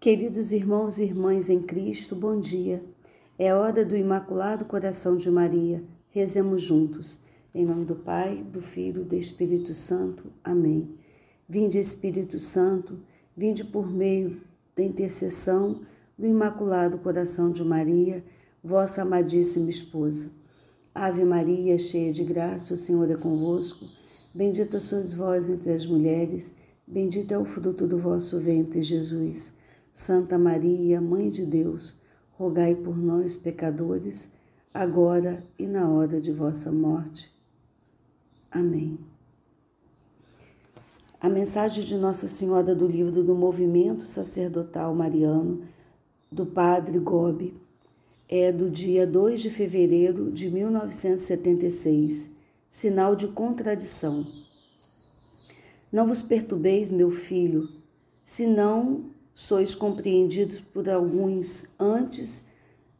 Queridos irmãos e irmãs em Cristo, bom dia. É hora do Imaculado Coração de Maria. Rezemos juntos. Em nome do Pai, do Filho e do Espírito Santo. Amém. Vinde, Espírito Santo, vinde por meio da intercessão do Imaculado Coração de Maria, vossa amadíssima esposa. Ave Maria, cheia de graça, o Senhor é convosco. Bendita sois vós entre as mulheres, bendito é o fruto do vosso ventre, Jesus. Santa Maria, Mãe de Deus, rogai por nós, pecadores, agora e na hora de vossa morte. Amém. A mensagem de Nossa Senhora do livro do Movimento Sacerdotal Mariano, do Padre Gobi, é do dia 2 de fevereiro de 1976, sinal de contradição. Não vos perturbeis, meu filho, senão sois compreendidos por alguns antes,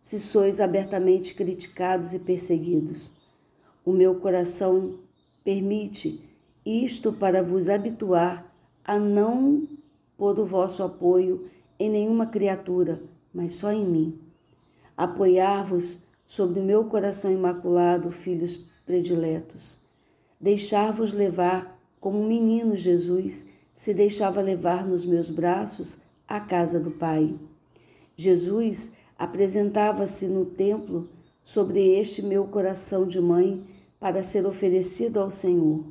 se sois abertamente criticados e perseguidos. O meu coração permite isto para vos habituar a não pôr o vosso apoio em nenhuma criatura, mas só em mim. Apoiar-vos sobre o meu coração imaculado, filhos prediletos. Deixar-vos levar como um menino Jesus se deixava levar nos meus braços à casa do Pai. Jesus apresentava-se no templo sobre este meu coração de mãe para ser oferecido ao Senhor.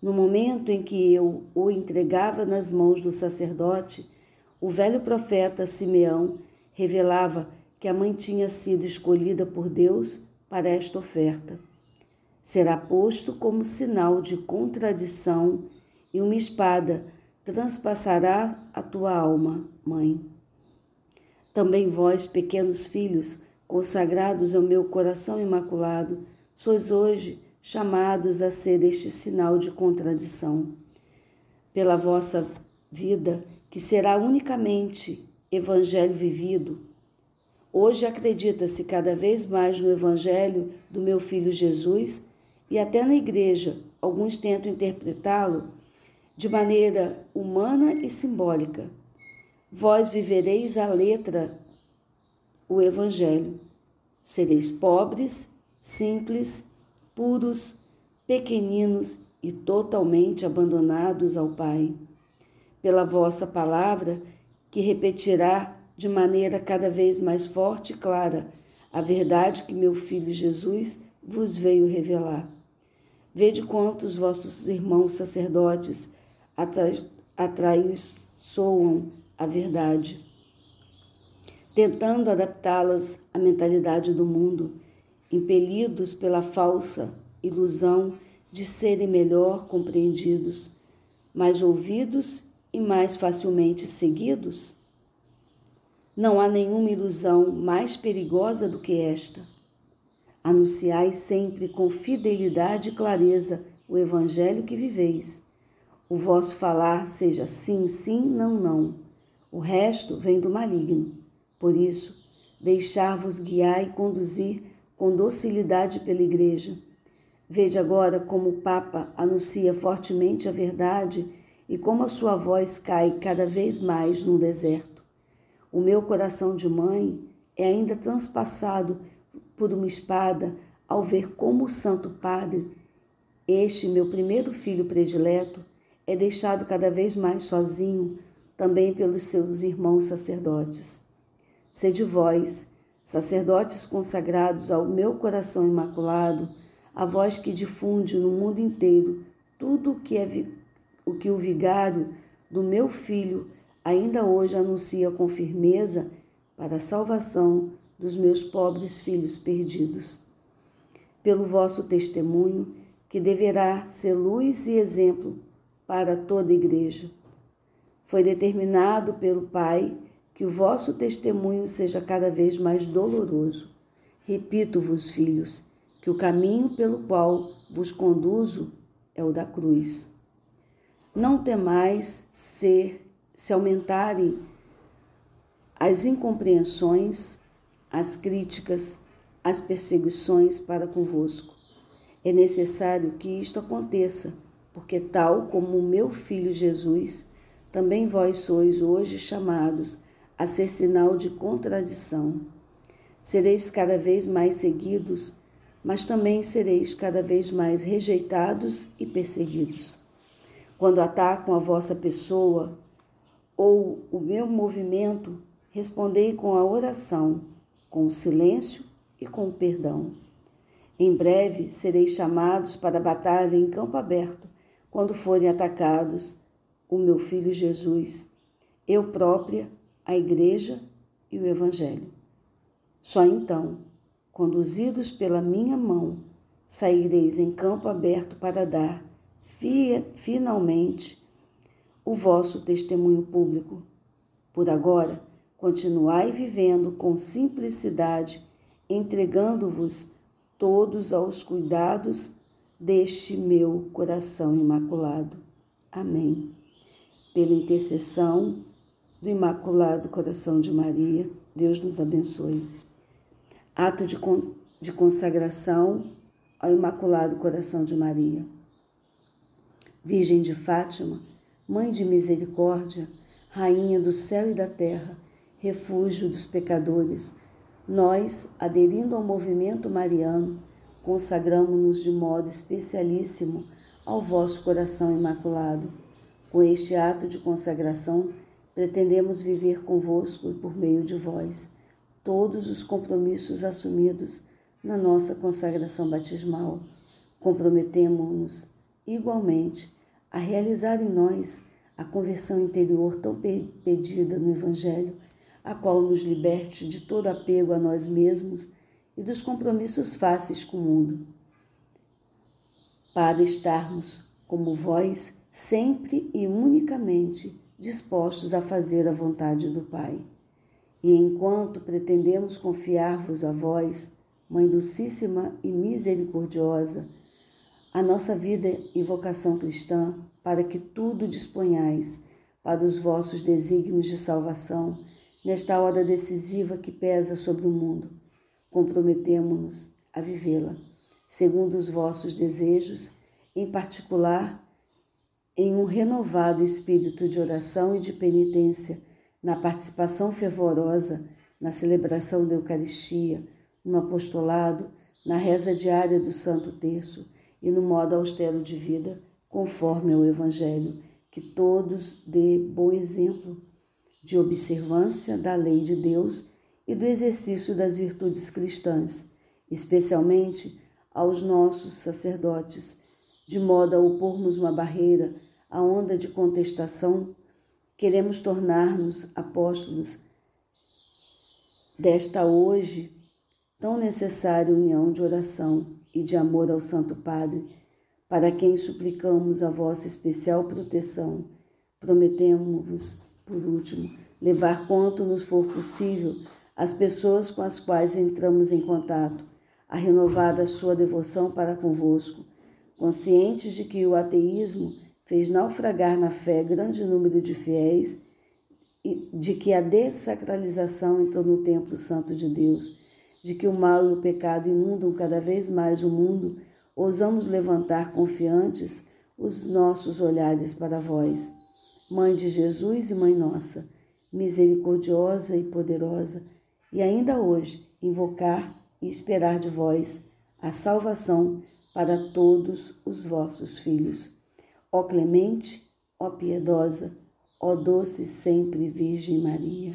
No momento em que eu o entregava nas mãos do sacerdote, o velho profeta Simeão revelava que a mãe tinha sido escolhida por Deus para esta oferta. Será posto como sinal de contradição e uma espada transpassará a tua alma, mãe. Também vós, pequenos filhos, consagrados ao meu coração imaculado, sois hoje chamados a ser este sinal de contradição. Pela vossa vida, que será unicamente evangelho vivido, hoje acredita-se cada vez mais no evangelho do meu filho Jesus e até na igreja alguns tentam interpretá-lo de maneira humana e simbólica. Vós vivereis a letra, o Evangelho. Sereis pobres, simples, puros, pequeninos e totalmente abandonados ao Pai. Pela vossa palavra, que repetirá de maneira cada vez mais forte e clara a verdade que meu Filho Jesus vos veio revelar. Vede quantos vossos irmãos sacerdotes atraiçoam a verdade, tentando adaptá-las à mentalidade do mundo, impelidos pela falsa ilusão de serem melhor compreendidos, mais ouvidos e mais facilmente seguidos? Não há nenhuma ilusão mais perigosa do que esta. Anunciai sempre com fidelidade e clareza o evangelho que viveis o vosso falar seja sim, sim, não, não. O resto vem do maligno. Por isso, deixar-vos guiar e conduzir com docilidade pela Igreja. Vede agora como o Papa anuncia fortemente a verdade e como a sua voz cai cada vez mais no deserto. O meu coração de mãe é ainda transpassado por uma espada ao ver como o Santo Padre, este meu primeiro filho predileto, é deixado cada vez mais sozinho também pelos seus irmãos sacerdotes. Sede vós, sacerdotes consagrados ao meu coração imaculado, a voz que difunde no mundo inteiro tudo o que, é o que o vigário do meu filho ainda hoje anuncia com firmeza para a salvação dos meus pobres filhos perdidos. Pelo vosso testemunho, que deverá ser luz e exemplo para toda a igreja. Foi determinado pelo Pai que o vosso testemunho seja cada vez mais doloroso. Repito-vos, filhos, que o caminho pelo qual vos conduzo é o da cruz. Não temais ser, se aumentarem as incompreensões, as críticas, as perseguições para convosco. É necessário que isto aconteça porque tal como o meu filho Jesus, também vós sois hoje chamados a ser sinal de contradição. Sereis cada vez mais seguidos, mas também sereis cada vez mais rejeitados e perseguidos. Quando atacam a vossa pessoa ou o meu movimento, respondei com a oração, com o silêncio e com o perdão. Em breve sereis chamados para a batalha em campo aberto, quando forem atacados o meu filho Jesus, eu própria, a Igreja e o Evangelho. Só então, conduzidos pela minha mão, saireis em campo aberto para dar, finalmente, o vosso testemunho público. Por agora, continuai vivendo com simplicidade, entregando-vos todos aos cuidados deste meu coração imaculado. Amém. Pela intercessão do Imaculado Coração de Maria, Deus nos abençoe. Ato de, con de consagração ao Imaculado Coração de Maria. Virgem de Fátima, Mãe de Misericórdia, Rainha do céu e da terra, refúgio dos pecadores, nós, aderindo ao movimento mariano, consagramos-nos de modo especialíssimo ao vosso coração imaculado. Com este ato de consagração, pretendemos viver convosco e por meio de vós todos os compromissos assumidos na nossa consagração batismal. Comprometemo-nos igualmente a realizar em nós a conversão interior tão pedida no Evangelho, a qual nos liberte de todo apego a nós mesmos e dos compromissos fáceis com o mundo, para estarmos, como vós, sempre e unicamente dispostos a fazer a vontade do Pai. E enquanto pretendemos confiar-vos a vós, Mãe Docíssima e Misericordiosa, a nossa vida e vocação cristã, para que tudo disponhais para os vossos desígnios de salvação, nesta hora decisiva que pesa sobre o mundo, comprometemo-nos a vivê-la, segundo os vossos desejos, em particular em um renovado espírito de oração e de penitência, na participação fervorosa na celebração da Eucaristia, no apostolado, na reza diária do Santo Terço e no modo austero de vida, conforme ao Evangelho, que todos dê bom exemplo de observância da lei de Deus e do exercício das virtudes cristãs, especialmente aos nossos sacerdotes, de modo a opormos uma barreira à onda de contestação, queremos tornar-nos apóstolos desta hoje tão necessária união de oração e de amor ao Santo Padre, para quem suplicamos a vossa especial proteção. Prometemos-vos, por último, levar quanto nos for possível as pessoas com as quais entramos em contato, a renovada sua devoção para convosco, conscientes de que o ateísmo fez naufragar na fé grande número de fiéis, de que a dessacralização entrou no templo santo de Deus, de que o mal e o pecado inundam cada vez mais o mundo, ousamos levantar confiantes os nossos olhares para vós. Mãe de Jesus e Mãe nossa, misericordiosa e poderosa, e ainda hoje invocar e esperar de vós a salvação para todos os vossos filhos. Ó clemente, ó piedosa, ó doce sempre Virgem Maria.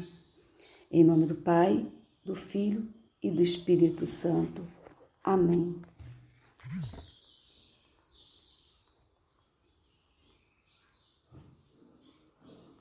Em nome do Pai, do Filho e do Espírito Santo. Amém.